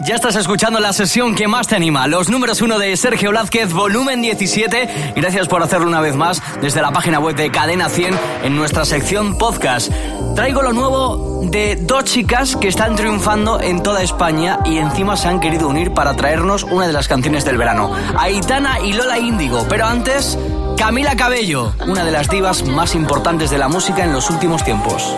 Ya estás escuchando la sesión que más te anima, los números uno de Sergio Blázquez, volumen 17. Gracias por hacerlo una vez más desde la página web de Cadena 100 en nuestra sección podcast. Traigo lo nuevo de dos chicas que están triunfando en toda España y encima se han querido unir para traernos una de las canciones del verano, Aitana y Lola Índigo. Pero antes, Camila Cabello, una de las divas más importantes de la música en los últimos tiempos.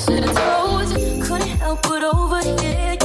should have told you. Couldn't help but overhear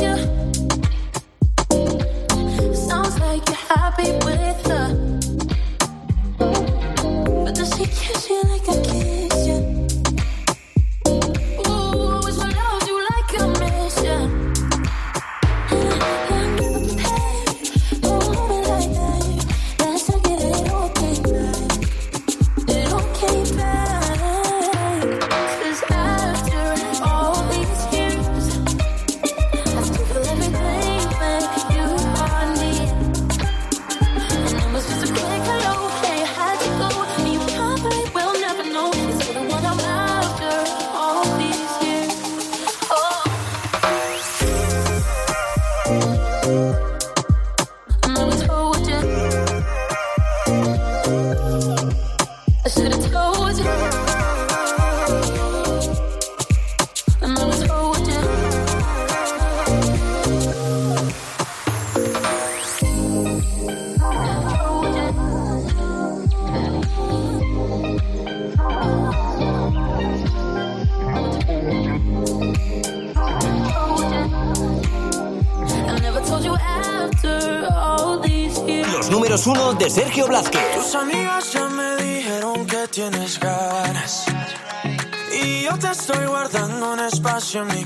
un espacio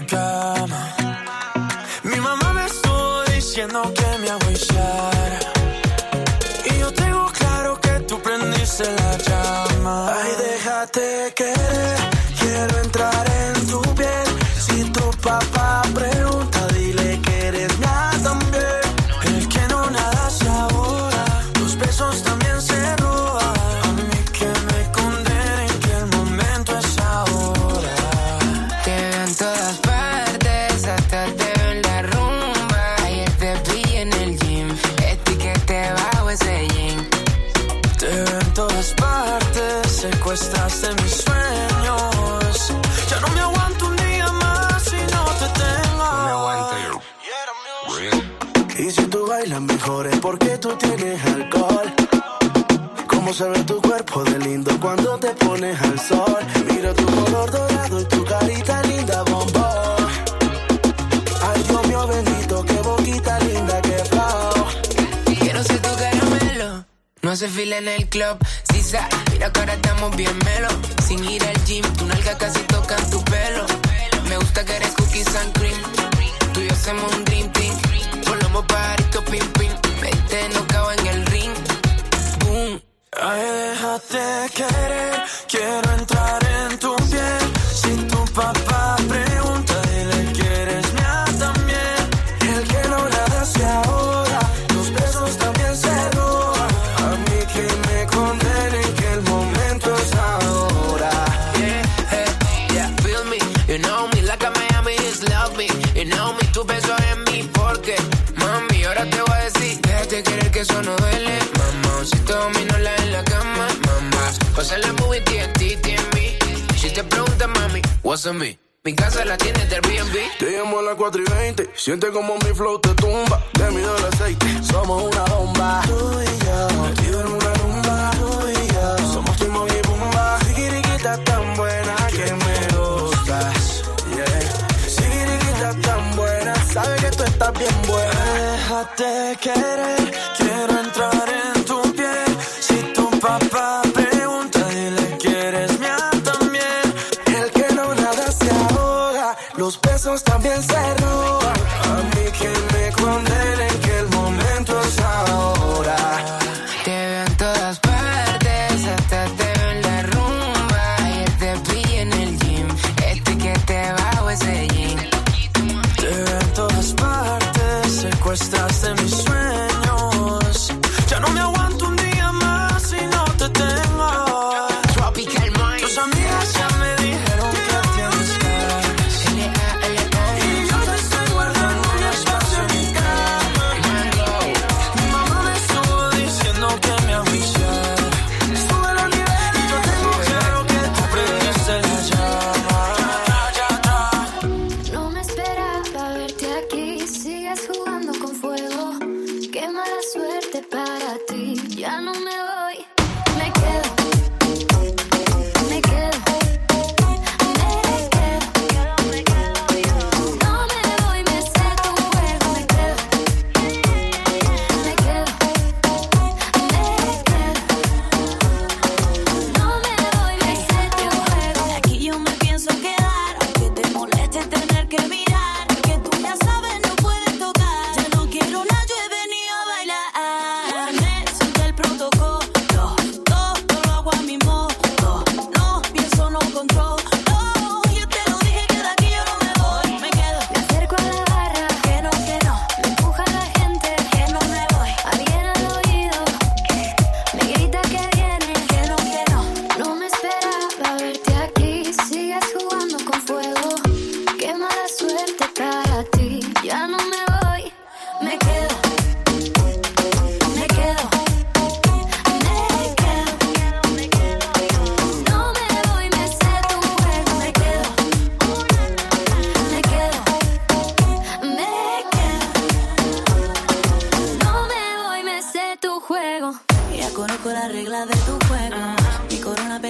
Y si tú bailas mejor es porque tú tienes alcohol. Cómo se ve tu cuerpo de lindo cuando te pones al sol. Mira tu color dorado y tu carita linda, bombón. Ay, Dios mío bendito, qué boquita linda, qué flow. Quiero ser tu caramelo. No hace fila en el club, sisa. Mira que ahora estamos bien melo. Sin ir al gym, tu nalga casi tocan tu pelo. Me gusta que eres cookies and cream. Hacemos un dream team. Volvamos parito, pim pim. Me te nocao en el ring. Boom. Ay, déjate querer, quiero entrar en tu piel. Si tu papá en. Mi casa la tienes del B&B. Te llamo a las 4 y 20. Siente como mi flow te tumba. Te mido el aceite. Somos una bomba. Tú y yo. Metido en una rumba. Tú y yo. Somos Timon y Pumba. Sigiriquita tan buena que me gustas. Yeah. Tan buena. Sabe que tú estás bien buena. Déjate querer vencer.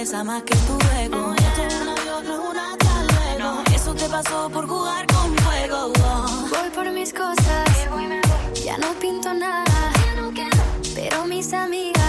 pesa más que tu ego. Eso te pasó por jugar con fuego. Oh. Voy por mis cosas. Ya no pinto nada. Pero mis amigas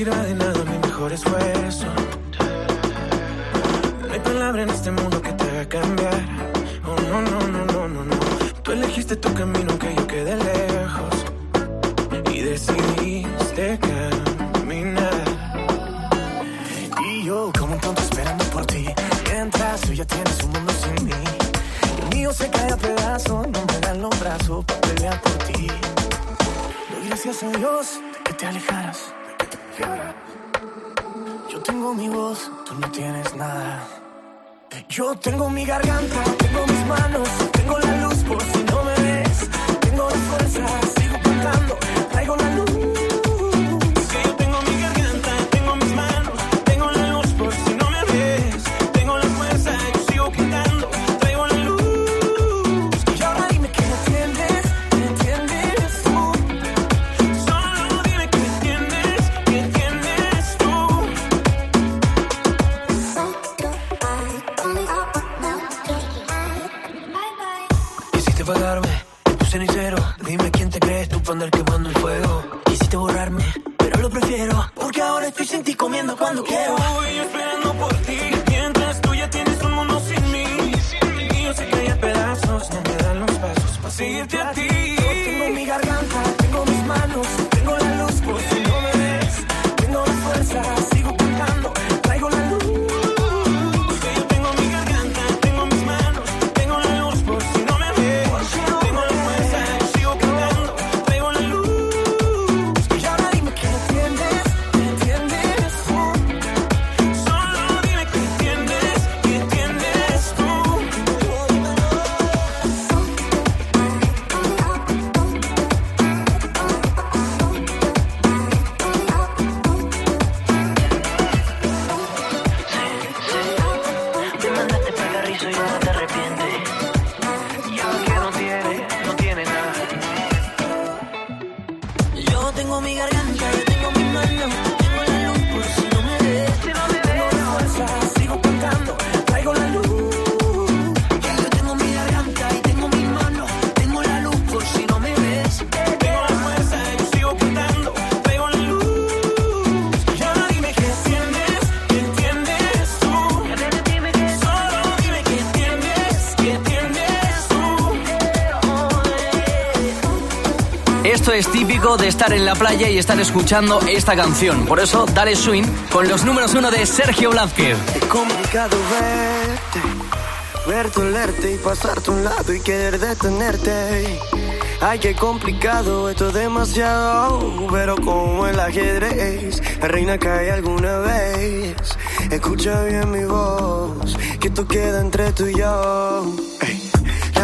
tira de tengo mi garganta, yo tengo mi mano, es típico de estar en la playa y estar escuchando esta canción. Por eso, dale swing con los números uno de Sergio Blázquez. Es complicado verte, verte, olerte y pasarte a un lado y querer detenerte. Ay, qué complicado, esto es demasiado, pero como el ajedrez, la reina cae alguna vez. Escucha bien mi voz, que esto queda entre tú y yo. Ey.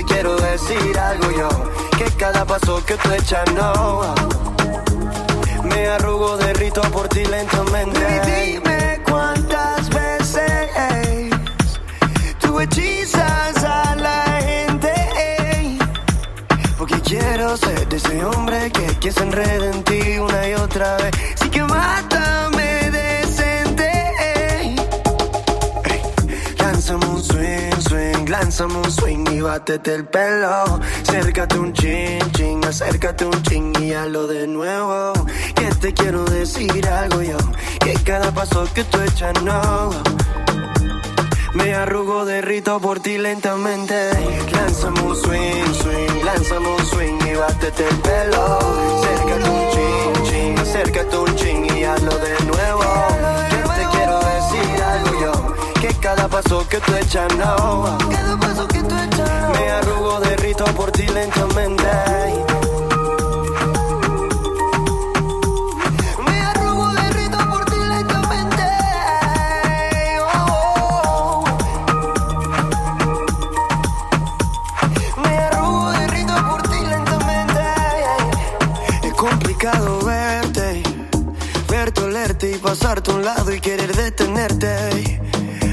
Te quiero decir algo yo, que cada paso que tú echas no. Me arrugo, derrito por ti lentamente. Y dime cuántas veces tú hechizas a la gente. Porque quiero ser de ese hombre que, que se en ti una y otra vez. Sí que mátame decente. Lánzame un swing, swing, lánzame un swing y bátete el pelo. Acércate un chin, chin, acércate un chin y hazlo de nuevo. Que te quiero decir algo yo, que cada paso que tú echas no. Me arrugo, derrito por ti lentamente. Lánzame un swing, swing, lánzame un swing y bátete el pelo. Acércate un chin, chin, acércate un chin y hazlo de nuevo. Cada paso que tú echas no. Cada paso que tú echas Me arrugo, derrito por ti lentamente.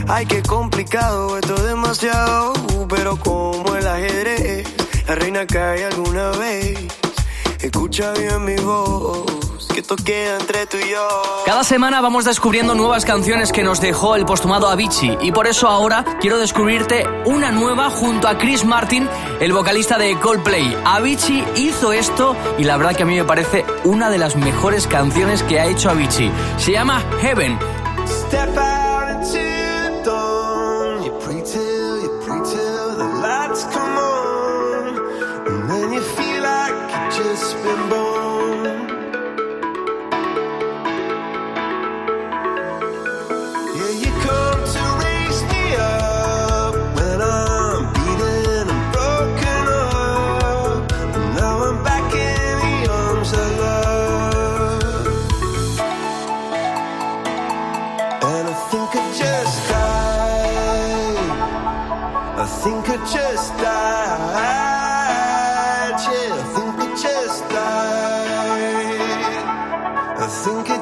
Ay, qué complicado, esto es demasiado, pero como el ajedrez, la reina cae alguna vez. Escucha bien mi voz, que esto queda entre tú y yo. Cada semana vamos descubriendo nuevas canciones que nos dejó el postumado Avicii y por eso ahora quiero descubrirte una nueva junto a Chris Martin, el vocalista de Coldplay. Avicii hizo esto y la verdad que a mí me parece una de las mejores canciones que ha hecho Avicii. Se llama Heaven. Step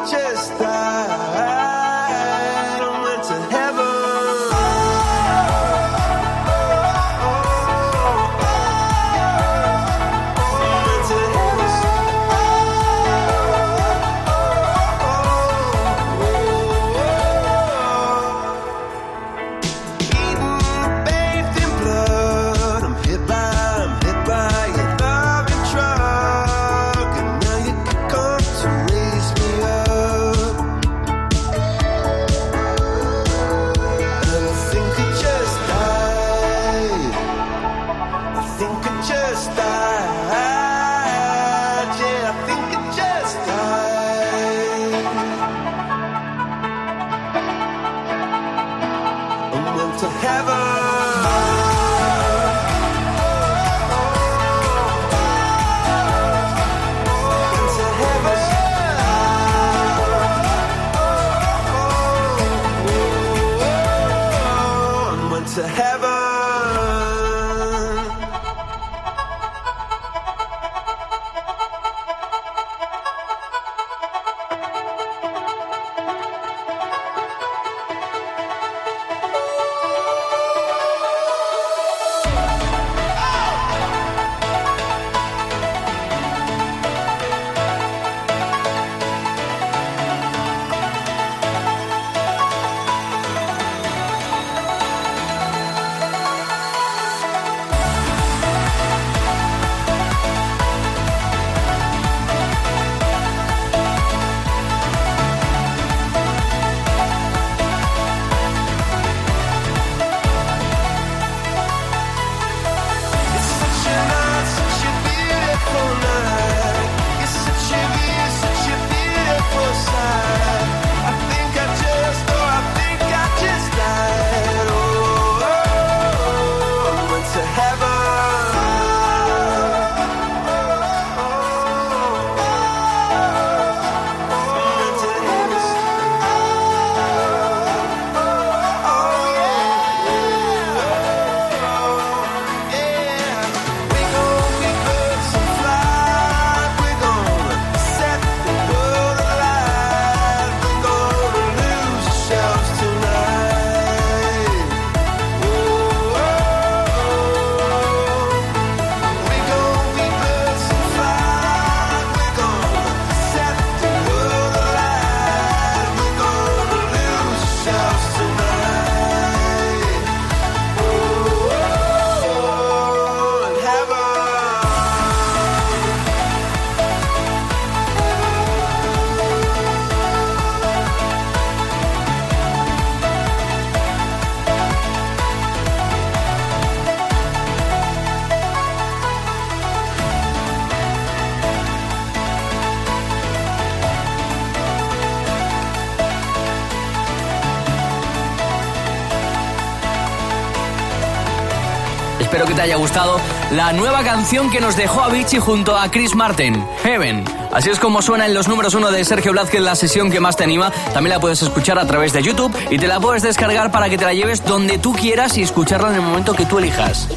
just haya gustado la nueva canción que nos dejó Avicii junto a Chris Martin, Heaven. Así es como suena en los números uno de Sergio Blázquez la sesión que más te anima. También la puedes escuchar a través de YouTube y te la puedes descargar para que te la lleves donde tú quieras y escucharla en el momento que tú elijas.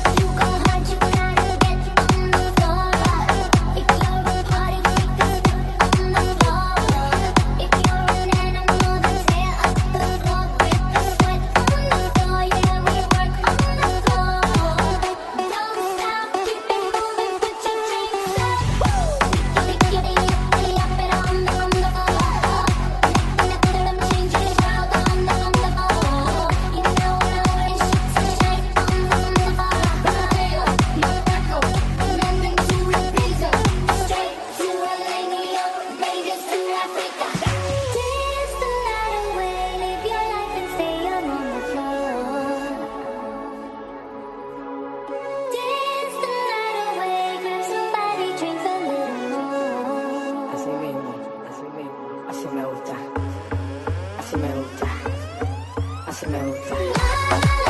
Así me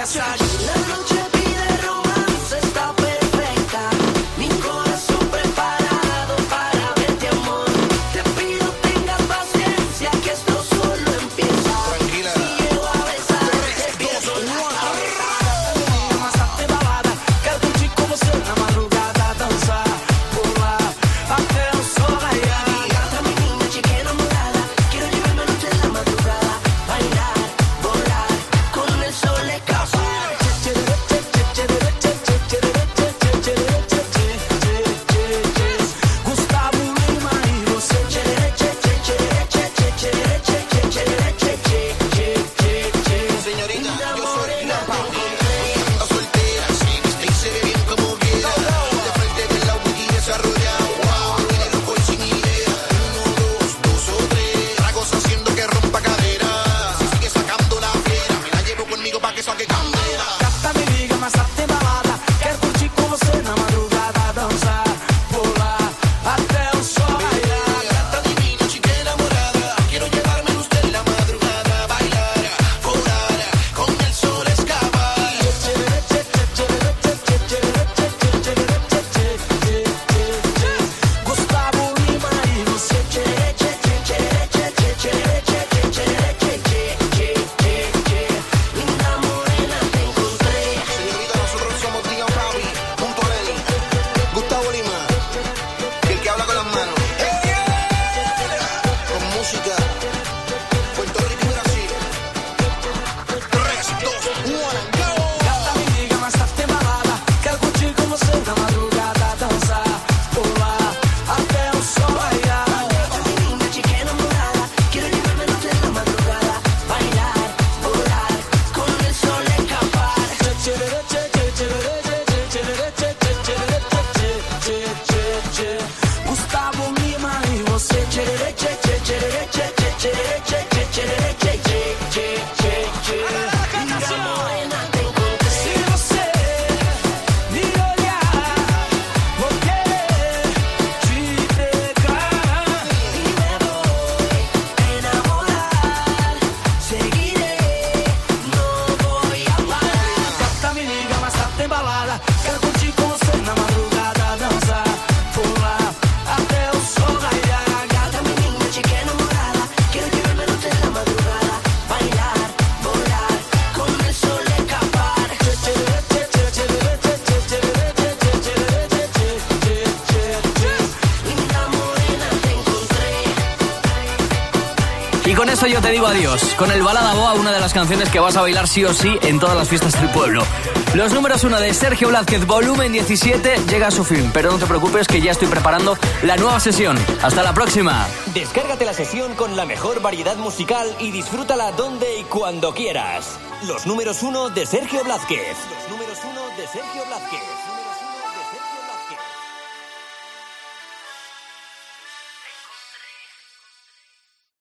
nessa yo te digo adiós, con el Balada Boa, una de las canciones que vas a bailar sí o sí en todas las fiestas del pueblo. Los números 1 de Sergio Blázquez, volumen 17, llega a su fin, pero no te preocupes que ya estoy preparando la nueva sesión. Hasta la próxima. Descárgate la sesión con la mejor variedad musical y disfrútala donde y cuando quieras. Los números 1 de Sergio Blázquez. Los números 1 de Sergio Blázquez.